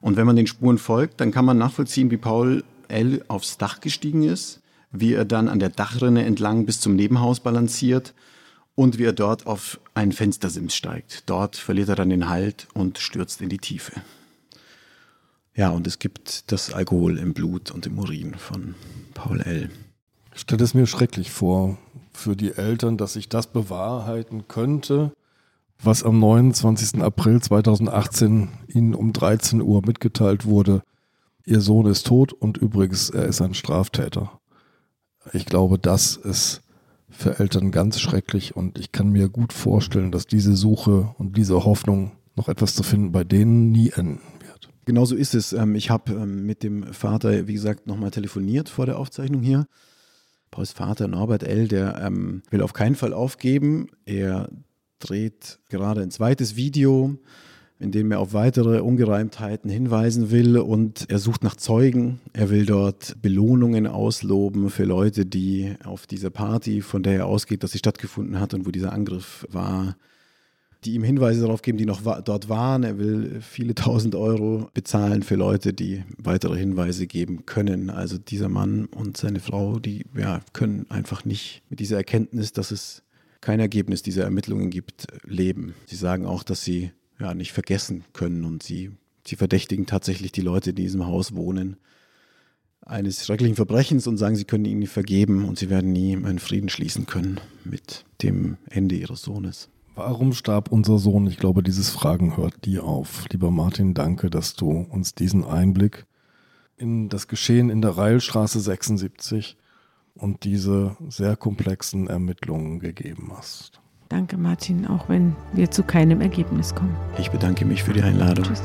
Und wenn man den Spuren folgt, dann kann man nachvollziehen, wie Paul L. aufs Dach gestiegen ist, wie er dann an der Dachrinne entlang bis zum Nebenhaus balanciert und wie er dort auf einen Fenstersims steigt. Dort verliert er dann den Halt und stürzt in die Tiefe. Ja, und es gibt das Alkohol im Blut und im Urin von Paul L. Ich stelle es mir schrecklich vor, für die Eltern, dass sich das bewahrheiten könnte, was am 29. April 2018 ihnen um 13 Uhr mitgeteilt wurde. Ihr Sohn ist tot und übrigens, er ist ein Straftäter. Ich glaube, das ist für Eltern ganz schrecklich und ich kann mir gut vorstellen, dass diese Suche und diese Hoffnung, noch etwas zu finden, bei denen nie enden wird. Genau so ist es. Ähm, ich habe ähm, mit dem Vater, wie gesagt, nochmal telefoniert vor der Aufzeichnung hier. Pauls Vater Norbert L., der ähm, will auf keinen Fall aufgeben. Er dreht gerade ein zweites Video, in dem er auf weitere Ungereimtheiten hinweisen will und er sucht nach Zeugen. Er will dort Belohnungen ausloben für Leute, die auf dieser Party, von der er ausgeht, dass sie stattgefunden hat und wo dieser Angriff war, die ihm Hinweise darauf geben, die noch dort waren. Er will viele tausend Euro bezahlen für Leute, die weitere Hinweise geben können. Also dieser Mann und seine Frau, die ja, können einfach nicht mit dieser Erkenntnis, dass es kein Ergebnis dieser Ermittlungen gibt, leben. Sie sagen auch, dass sie ja nicht vergessen können und sie, sie verdächtigen tatsächlich die Leute, die in diesem Haus wohnen, eines schrecklichen Verbrechens und sagen, sie können ihnen vergeben und sie werden nie einen Frieden schließen können mit dem Ende ihres Sohnes. Warum starb unser Sohn? Ich glaube, dieses Fragen hört die auf. Lieber Martin, danke, dass du uns diesen Einblick in das Geschehen in der Reilstraße 76 und diese sehr komplexen Ermittlungen gegeben hast. Danke, Martin, auch wenn wir zu keinem Ergebnis kommen. Ich bedanke mich für die Einladung. Tschüss.